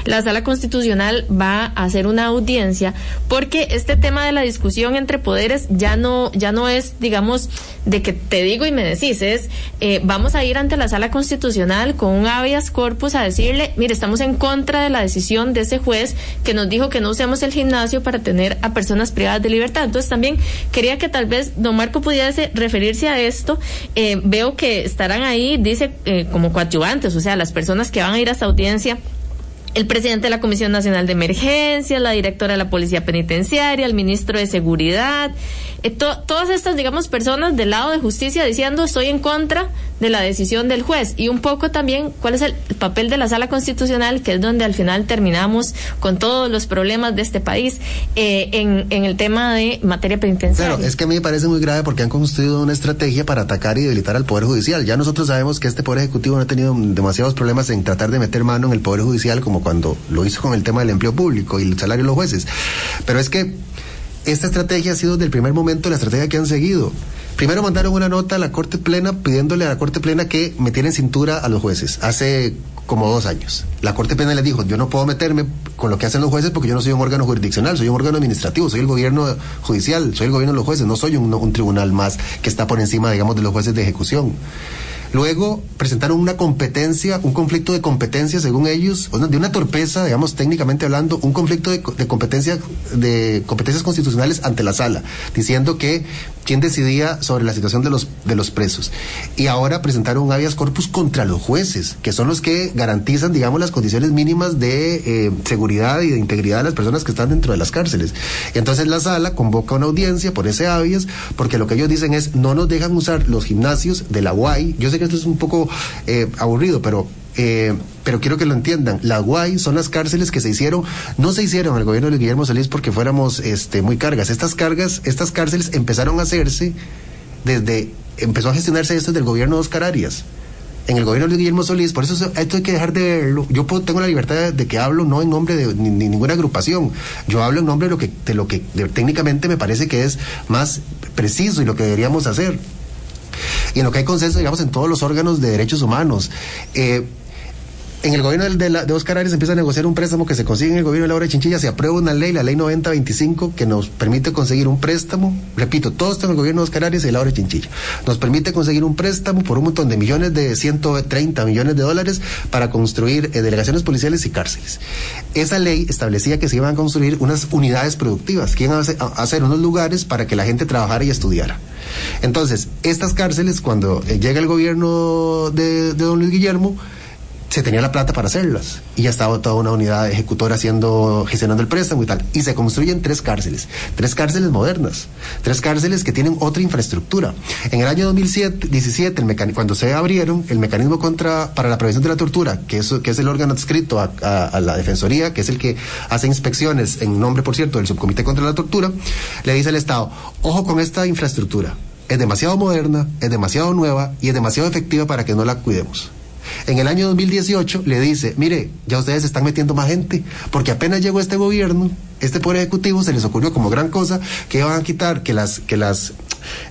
la sala constitucional va a hacer una audiencia porque este tema de la discusión entre poderes ya no, ya no es, digamos, de que te digo y me decís, es eh, vamos a ir ante la sala constitucional con un habeas corpus a decirle, mire, estamos en contra de la decisión de ese juez que nos dijo que no usemos el gimnasio para tener a personas privadas de libertad. Entonces también quería que tal vez don Marco pudiese referirse a esto. Eh, veo que estarán ahí, dice, eh, como coadyuvantes, o sea, las personas que van a ir a esta audiencia el presidente de la Comisión Nacional de Emergencias, la directora de la Policía Penitenciaria, el ministro de Seguridad, eh, to, todas estas, digamos, personas del lado de justicia diciendo estoy en contra de la decisión del juez y un poco también cuál es el papel de la sala constitucional, que es donde al final terminamos con todos los problemas de este país eh, en, en, el tema de materia penitenciaria. Claro, es que a mí me parece muy grave porque han construido una estrategia para atacar y debilitar al Poder Judicial. Ya nosotros sabemos que este Poder Ejecutivo no ha tenido demasiados problemas en tratar de meter mano en el Poder Judicial como cuando lo hizo con el tema del empleo público y el salario de los jueces. Pero es que esta estrategia ha sido desde el primer momento la estrategia que han seguido. Primero mandaron una nota a la Corte Plena pidiéndole a la Corte Plena que metiera cintura a los jueces. Hace como dos años. La Corte Plena le dijo, yo no puedo meterme con lo que hacen los jueces porque yo no soy un órgano jurisdiccional, soy un órgano administrativo, soy el gobierno judicial, soy el gobierno de los jueces, no soy un, un tribunal más que está por encima, digamos, de los jueces de ejecución. Luego presentaron una competencia, un conflicto de competencia, según ellos, de una torpeza, digamos, técnicamente hablando, un conflicto de, de competencia, de competencias constitucionales ante la sala, diciendo que quién decidía sobre la situación de los, de los presos. Y ahora presentaron un habeas corpus contra los jueces, que son los que garantizan, digamos, las condiciones mínimas de eh, seguridad y de integridad de las personas que están dentro de las cárceles. Entonces la sala convoca una audiencia por ese habeas, porque lo que ellos dicen es, no nos dejan usar los gimnasios de la UAI. Yo sé que esto es un poco eh, aburrido, pero eh, pero quiero que lo entiendan. La UAI son las cárceles que se hicieron, no se hicieron al gobierno de Guillermo Solís porque fuéramos este, muy cargas. Estas cargas, estas cárceles empezaron a hacerse desde, empezó a gestionarse esto desde el gobierno de Oscar Arias. en el gobierno de Guillermo Solís, por eso esto hay que dejar de verlo. Yo tengo la libertad de, que hablo no en nombre de ninguna agrupación, yo hablo en nombre de lo que, de lo que técnicamente me parece que es más preciso y lo que deberíamos hacer. Y en lo que hay consenso, digamos, en todos los órganos de derechos humanos. Eh, en el gobierno de, de, Oscar Arias empieza a negociar un préstamo que se consigue en el gobierno de Laura Chinchilla, se aprueba una ley, la ley 9025, que nos permite conseguir un préstamo, repito, todo esto en el gobierno de Oscar Arias y Laura Chinchilla, nos permite conseguir un préstamo por un montón de millones de 130 millones de dólares para construir eh, delegaciones policiales y cárceles. Esa ley establecía que se iban a construir unas unidades productivas, que iban a hacer unos lugares para que la gente trabajara y estudiara. Entonces, estas cárceles, cuando eh, llega el gobierno de don Luis Guillermo, se tenía la plata para hacerlas. Y ya estaba toda una unidad ejecutora haciendo gestionando el préstamo y tal. Y se construyen tres cárceles tres cárceles modernas tres cárceles que tienen otra infraestructura. En el año 2017 el cuando se abrieron el mecanismo contra para la prevención de la tortura que es que es el órgano adscrito a, a la defensoría que es el que hace inspecciones en nombre por cierto del subcomité contra la tortura le dice al estado ojo con esta infraestructura. Es demasiado moderna es demasiado nueva y es demasiado efectiva para que no la cuidemos en el año 2018 le dice, mire, ya ustedes están metiendo más gente, porque apenas llegó este gobierno, este poder ejecutivo se les ocurrió como gran cosa que iban a quitar que las que las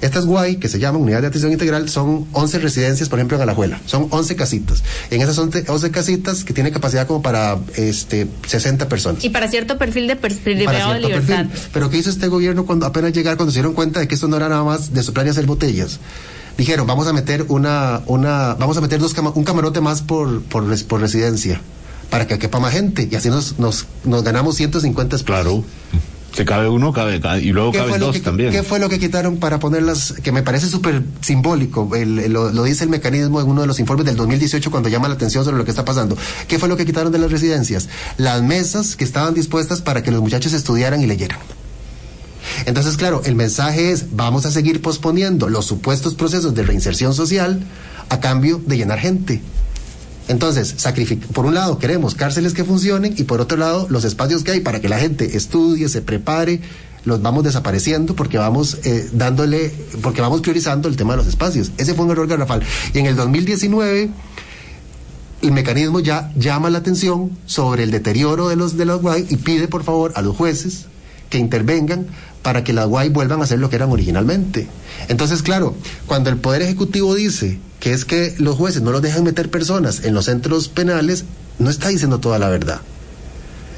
estas guay que se llaman unidades de atención integral son 11 residencias, por ejemplo, en Alajuela, son 11 casitas. En esas 11, 11 casitas que tiene capacidad como para este 60 personas. Y para cierto perfil de, libertad. Pero ¿qué hizo este gobierno cuando apenas llegar cuando se dieron cuenta de que esto no era nada más de soplar y hacer botellas? Dijeron, vamos a meter una, una, vamos a meter dos un camarote más por, por, por residencia, para que quepa más gente, y así nos, nos, nos ganamos 150 espacios. Claro. Se cabe uno, cabe, y luego cabe dos también. ¿Qué fue lo que quitaron para ponerlas? Que me parece súper simbólico, lo, lo, dice el mecanismo en uno de los informes del 2018 cuando llama la atención sobre lo que está pasando. ¿Qué fue lo que quitaron de las residencias? Las mesas que estaban dispuestas para que los muchachos estudiaran y leyeran. Entonces, claro, el mensaje es, vamos a seguir posponiendo los supuestos procesos de reinserción social a cambio de llenar gente. Entonces, por un lado queremos cárceles que funcionen y por otro lado los espacios que hay para que la gente estudie, se prepare, los vamos desapareciendo porque vamos eh, dándole, porque vamos priorizando el tema de los espacios. Ese fue un error garrafal. Y en el 2019 el mecanismo ya llama la atención sobre el deterioro de los de los guay y pide por favor a los jueces que intervengan para que las guay vuelvan a ser lo que eran originalmente. Entonces, claro, cuando el Poder Ejecutivo dice que es que los jueces no los dejan meter personas en los centros penales, no está diciendo toda la verdad.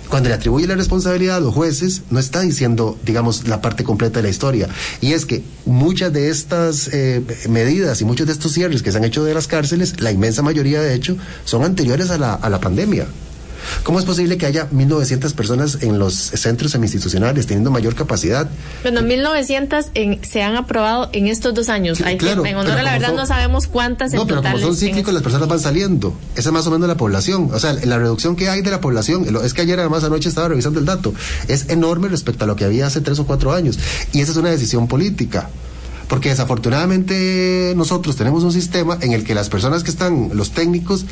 Cuando le atribuye la responsabilidad a los jueces, no está diciendo, digamos, la parte completa de la historia. Y es que muchas de estas eh, medidas y muchos de estos cierres que se han hecho de las cárceles, la inmensa mayoría de hecho, son anteriores a la, a la pandemia. ¿Cómo es posible que haya 1.900 personas en los centros semi-institucionales teniendo mayor capacidad? Bueno, 1.900 se han aprobado en estos dos años. Hay claro, en honor a la verdad no sabemos cuántas No, pero como son cíclicos, las personas van saliendo. Esa es más o menos la población. O sea, la reducción que hay de la población, es que ayer además anoche estaba revisando el dato, es enorme respecto a lo que había hace tres o cuatro años. Y esa es una decisión política porque desafortunadamente nosotros tenemos un sistema en el que las personas que están, los técnicos,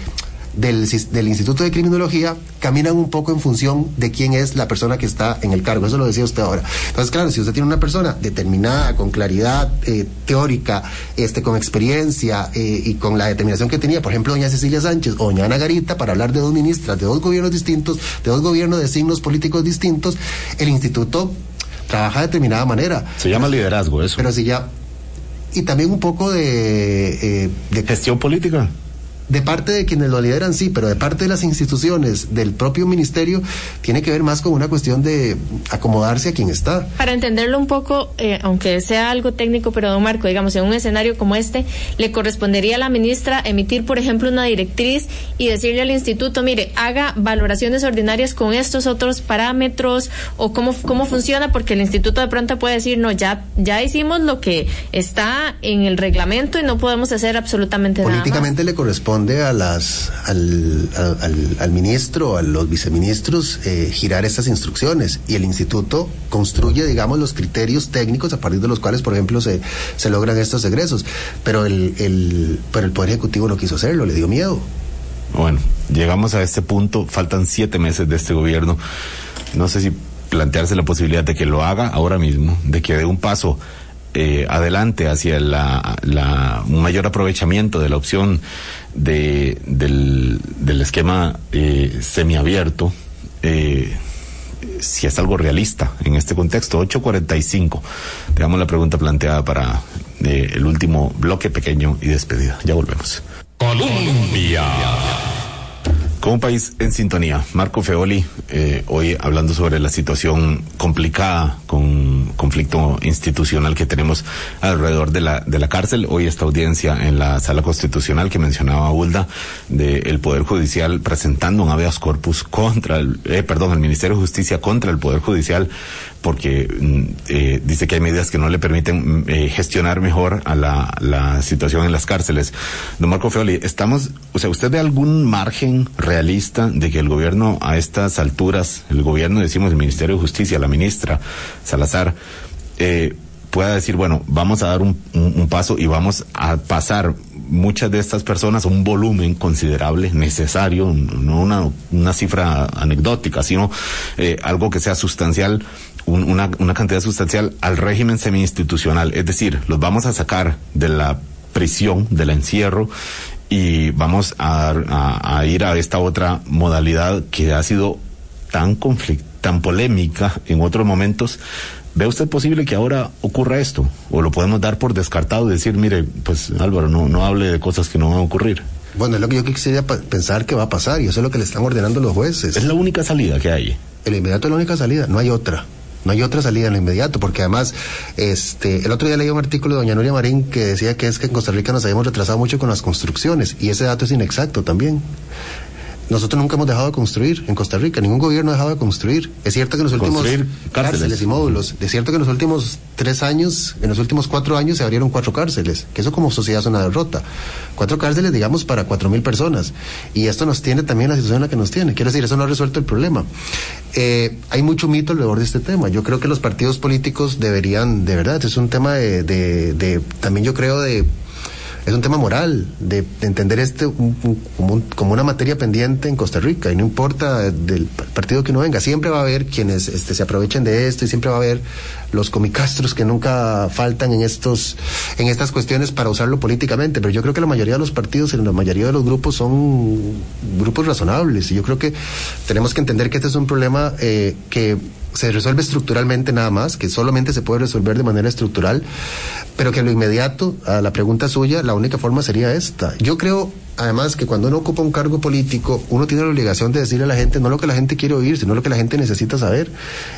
del, del, Instituto de Criminología caminan un poco en función de quién es la persona que está en el cargo. Eso lo decía usted ahora. Entonces, claro, si usted tiene una persona determinada, con claridad eh, teórica, este, con experiencia eh, y con la determinación que tenía, por ejemplo, doña Cecilia Sánchez o doña Ana Garita, para hablar de dos ministras, de dos gobiernos distintos, de dos gobiernos de signos políticos distintos, el instituto trabaja de determinada manera. Se llama liderazgo eso. Pero si ya... Y también un poco de... Eh, de gestión política de parte de quienes lo lideran, sí, pero de parte de las instituciones, del propio ministerio, tiene que ver más con una cuestión de acomodarse a quien está. Para entenderlo un poco, eh, aunque sea algo técnico, pero don Marco, digamos, en un escenario como este, le correspondería a la ministra emitir, por ejemplo, una directriz y decirle al instituto, mire, haga valoraciones ordinarias con estos otros parámetros o cómo, cómo funciona, porque el instituto de pronto puede decir, no, ya, ya hicimos lo que está en el reglamento y no podemos hacer absolutamente nada. Políticamente le corresponde a las, al, al, ministro, a los viceministros, eh, girar estas instrucciones y el instituto construye, digamos, los criterios técnicos a partir de los cuales, por ejemplo, se, se logran estos egresos. Pero el, el, pero el Poder Ejecutivo no quiso hacerlo, le dio miedo. Bueno, llegamos a este punto, faltan siete meses de este gobierno. No sé si plantearse la posibilidad de que lo haga ahora mismo, de que dé un paso eh, adelante hacia la, la, un mayor aprovechamiento de la opción de, del, del esquema eh, semiabierto, eh, si es algo realista en este contexto. 845. Digamos la pregunta planteada para eh, el último bloque pequeño y despedida. Ya volvemos. Colombia. Como un país en sintonía, Marco Feoli, eh, hoy hablando sobre la situación complicada con conflicto institucional que tenemos alrededor de la, de la cárcel. Hoy esta audiencia en la sala constitucional que mencionaba Ulda del Poder Judicial presentando un habeas corpus contra el, eh, perdón, el Ministerio de Justicia contra el Poder Judicial porque mm, eh, dice que hay medidas que no le permiten mm, eh, gestionar mejor a la, la, situación en las cárceles. Don Marco Feoli, estamos, o sea, ¿usted ve algún margen realista de que el gobierno a estas alturas, el gobierno, decimos, el Ministerio de Justicia, la ministra Salazar, eh, pueda decir, bueno, vamos a dar un, paso y vamos a pasar muchas de estas personas un volumen considerable, necesario, no una, una cifra anecdótica, sino eh, algo que sea sustancial un, una, una cantidad sustancial al régimen semi-institucional. Es decir, los vamos a sacar de la prisión, del encierro, y vamos a, a, a ir a esta otra modalidad que ha sido tan conflict, tan polémica en otros momentos. ¿Ve usted posible que ahora ocurra esto? ¿O lo podemos dar por descartado y decir, mire, pues Álvaro, no, no hable de cosas que no van a ocurrir? Bueno, es lo que yo quisiera pensar que va a pasar y eso es lo que le están ordenando los jueces. Es la única salida que hay. El inmediato es la única salida, no hay otra. No hay otra salida en lo inmediato, porque además, este, el otro día leí un artículo de doña Nuria Marín que decía que es que en Costa Rica nos habíamos retrasado mucho con las construcciones, y ese dato es inexacto también. Nosotros nunca hemos dejado de construir en Costa Rica, ningún gobierno ha dejado de construir. Es cierto que en los últimos cárceles. cárceles y módulos, es cierto que en los últimos tres años, en los últimos cuatro años se abrieron cuatro cárceles, que eso como sociedad es una derrota. Cuatro cárceles, digamos, para cuatro mil personas. Y esto nos tiene también la situación en la que nos tiene. Quiero decir, eso no ha resuelto el problema. Eh, hay mucho mito alrededor de este tema. Yo creo que los partidos políticos deberían, de verdad, es un tema de, de, de también yo creo de es un tema moral, de, de entender este como, un, como, una materia pendiente en Costa Rica, y no importa del partido que uno venga, siempre va a haber quienes este, se aprovechen de esto y siempre va a haber los comicastros que nunca faltan en estos en estas cuestiones para usarlo políticamente, pero yo creo que la mayoría de los partidos y la mayoría de los grupos son grupos razonables, y yo creo que tenemos que entender que este es un problema eh, que se resuelve estructuralmente nada más, que solamente se puede resolver de manera estructural, pero que lo inmediato, a la pregunta suya, la única forma sería esta. Yo creo, además, que cuando uno ocupa un cargo político, uno tiene la obligación de decirle a la gente no lo que la gente quiere oír, sino lo que la gente necesita saber.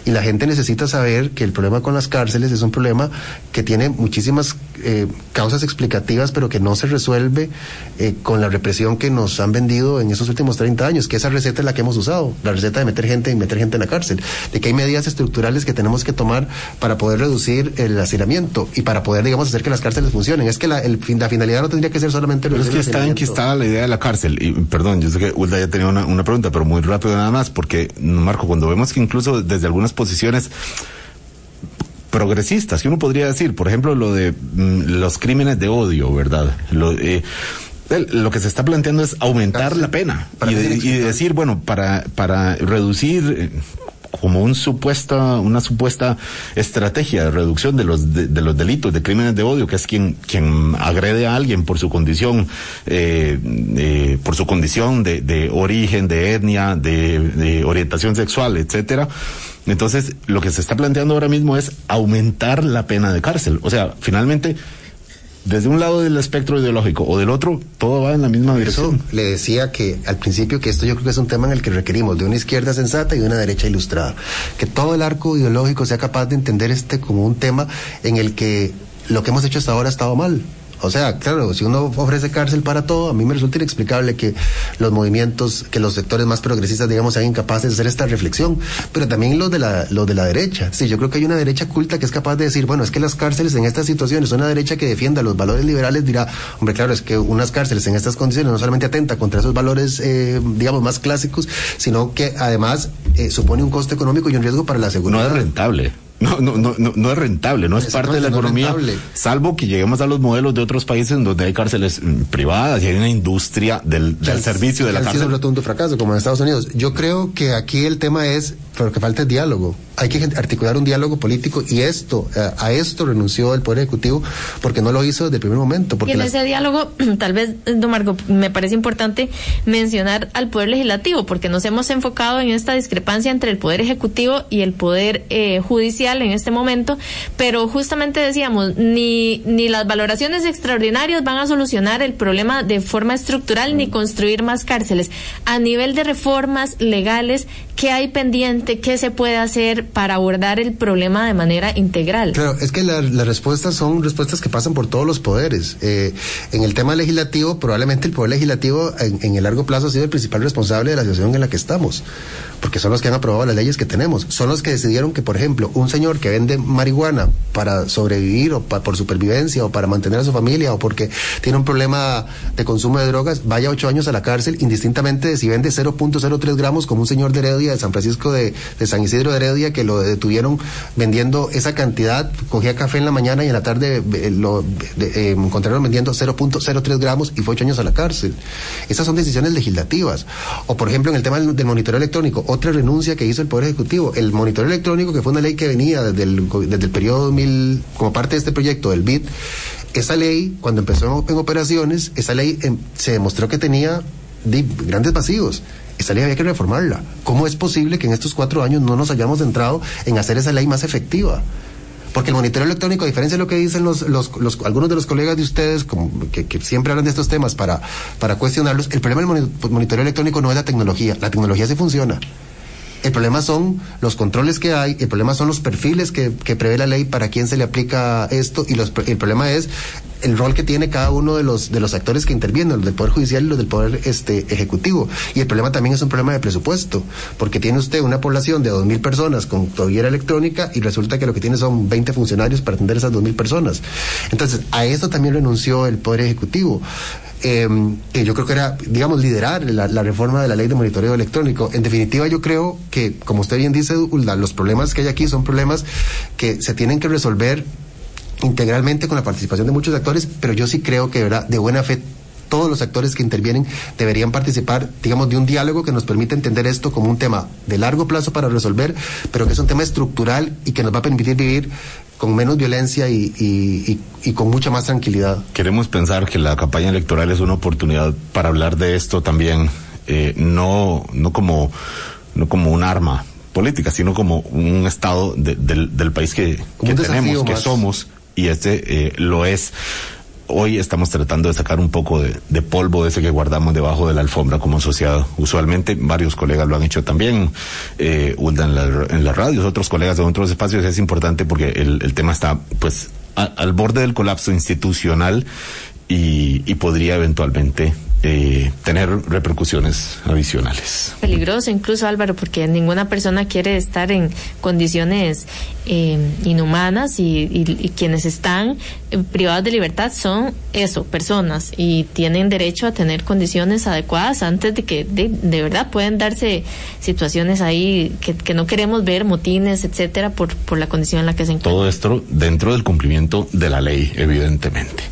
Y la gente necesita saber que el problema con las cárceles es un problema que tiene muchísimas eh, causas explicativas, pero que no se resuelve eh, con la represión que nos han vendido en esos últimos 30 años, que esa receta es la que hemos usado, la receta de meter gente y meter gente en la cárcel, de que hay medidas estructurales que tenemos que tomar para poder reducir el hacinamiento y para poder, digamos, hacer que las cárceles funcionen. Es que la, el, la finalidad no tendría que ser solamente pero es que está enquistada la idea de la cárcel. Y perdón, yo sé que Ulda ya tenía una, una pregunta, pero muy rápido nada más, porque, Marco, cuando vemos que incluso desde algunas posiciones progresistas, que uno podría decir, por ejemplo, lo de mm, los crímenes de odio, ¿verdad? Lo, eh, lo que se está planteando es aumentar la pena y, de, y, decir, bueno, para, para reducir como un supuesta, una supuesta estrategia de reducción de los, de, los delitos, de crímenes de odio, que es quien, quien agrede a alguien por su condición, eh, eh, por su condición de, de origen, de etnia, de, de orientación sexual, etcétera. Entonces, lo que se está planteando ahora mismo es aumentar la pena de cárcel. O sea, finalmente, desde un lado del espectro ideológico o del otro, todo va en la misma dirección. Eso le decía que al principio que esto yo creo que es un tema en el que requerimos de una izquierda sensata y de una derecha ilustrada. Que todo el arco ideológico sea capaz de entender este como un tema en el que lo que hemos hecho hasta ahora ha estado mal. O sea, claro, si uno ofrece cárcel para todo, a mí me resulta inexplicable que los movimientos, que los sectores más progresistas, digamos, sean incapaces de hacer esta reflexión. Pero también los de la, los de la derecha. Sí, yo creo que hay una derecha culta que es capaz de decir, bueno, es que las cárceles en estas situaciones, una derecha que defienda los valores liberales dirá, hombre, claro, es que unas cárceles en estas condiciones no solamente atenta contra esos valores, eh, digamos, más clásicos, sino que además eh, supone un costo económico y un riesgo para la seguridad. No es rentable. No, no, no, no, es rentable, no es parte de la no economía, rentable. salvo que lleguemos a los modelos de otros países en donde hay cárceles privadas y hay una industria del, del servicio de la cárcel. Es un rotundo fracaso, como en Estados Unidos. Yo creo que aquí el tema es pero que falta el diálogo. Hay que articular un diálogo político y esto, eh, a esto renunció el Poder Ejecutivo porque no lo hizo desde el primer momento. Porque y en ese diálogo, tal vez, don Marco, me parece importante mencionar al Poder Legislativo porque nos hemos enfocado en esta discrepancia entre el Poder Ejecutivo y el Poder eh, Judicial en este momento, pero justamente decíamos, ni, ni las valoraciones extraordinarias van a solucionar el problema de forma estructural ni construir más cárceles. A nivel de reformas legales, ¿qué hay ¿Qué se puede hacer para abordar el problema de manera integral? Claro, es que las respuestas son respuestas que pasan por todos los poderes. Eh, en el tema legislativo, probablemente el poder legislativo en, en, el largo plazo ha sido el principal responsable de la situación en la que estamos, porque son los que han aprobado las leyes que tenemos, son los que decidieron que, por ejemplo, un señor que vende marihuana para sobrevivir o por supervivencia o para mantener a su familia o porque tiene un problema de consumo de drogas, vaya ocho años a la cárcel, indistintamente de si vende 0.03 gramos como un señor de Heredia de San Francisco de, de, San Isidro de Heredia que lo detuvieron vendiendo esa cantidad, cogía café en la mañana y en la tarde eh, lo de, eh, encontraron vendiendo 0.03 gramos y fue ocho años a la cárcel. Esas son decisiones legislativas. O por ejemplo en el tema del monitoreo electrónico, otra renuncia que hizo el Poder Ejecutivo. El monitoreo electrónico, que fue una ley que venía desde el, desde el periodo 2000, como parte de este proyecto del BID, esa ley, cuando empezó en operaciones, esa ley eh, se demostró que tenía grandes vacíos. Esa ley había que reformarla. ¿Cómo es posible que en estos cuatro años no nos hayamos centrado en hacer esa ley más efectiva? Porque el monitoreo electrónico, a diferencia de lo que dicen los, los, algunos de los colegas de ustedes, que, siempre hablan de estos temas para, para cuestionarlos, el problema del monitoreo electrónico no es la tecnología. La tecnología sí funciona. El problema son los controles que hay, el problema son los perfiles que, que prevé la ley para quién se le aplica esto y los, el problema es el rol que tiene cada uno de los de los actores que intervienen, los del Poder Judicial y los del Poder este, Ejecutivo. Y el problema también es un problema de presupuesto, porque tiene usted una población de dos mil personas con tobillera electrónica y resulta que lo que tiene son 20 funcionarios para atender esas dos mil personas. Entonces, a eso también renunció el Poder Ejecutivo. Eh, que yo creo que era, digamos, liderar la, la, reforma de la ley de monitoreo electrónico. En definitiva, yo creo que, como usted bien dice, Ulda, los problemas que hay aquí son problemas que se tienen que resolver integralmente con la participación de muchos actores, pero yo sí creo que ¿verdad? de buena fe todos los actores que intervienen deberían participar, digamos, de un diálogo que nos permita entender esto como un tema de largo plazo para resolver, pero que es un tema estructural y que nos va a permitir vivir con menos violencia y, y, y, y, con mucha más tranquilidad. Queremos pensar que la campaña electoral es una oportunidad para hablar de esto también, eh, no, no como, no como un arma política, sino como un estado de, del, del país que, que tenemos, que somos, y este eh, lo es. Hoy estamos tratando de sacar un poco de, de, polvo ese que guardamos debajo de la alfombra como sociedad. Usualmente varios colegas lo han hecho también, eh, en, la, en las radios, otros colegas de otros espacios. Es importante porque el, el tema está pues a, al borde del colapso institucional y, y podría eventualmente eh, tener repercusiones adicionales. Peligroso incluso Álvaro, porque ninguna persona quiere estar en condiciones eh, inhumanas y, y, y, quienes están privados de libertad son eso, personas y tienen derecho a tener condiciones adecuadas antes de que de, verdad pueden darse situaciones ahí que, no queremos ver, motines, etcétera, por, por la condición en la que se encuentran. Todo esto dentro del cumplimiento de la ley, evidentemente.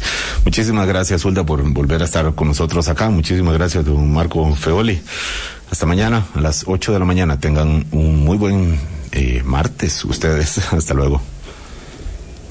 Muchísimas gracias, Hulda, por volver a estar con nosotros acá. Muchísimas gracias, don Marco Feoli. Hasta mañana, a las 8 de la mañana. Tengan un muy buen eh, martes ustedes. Hasta luego.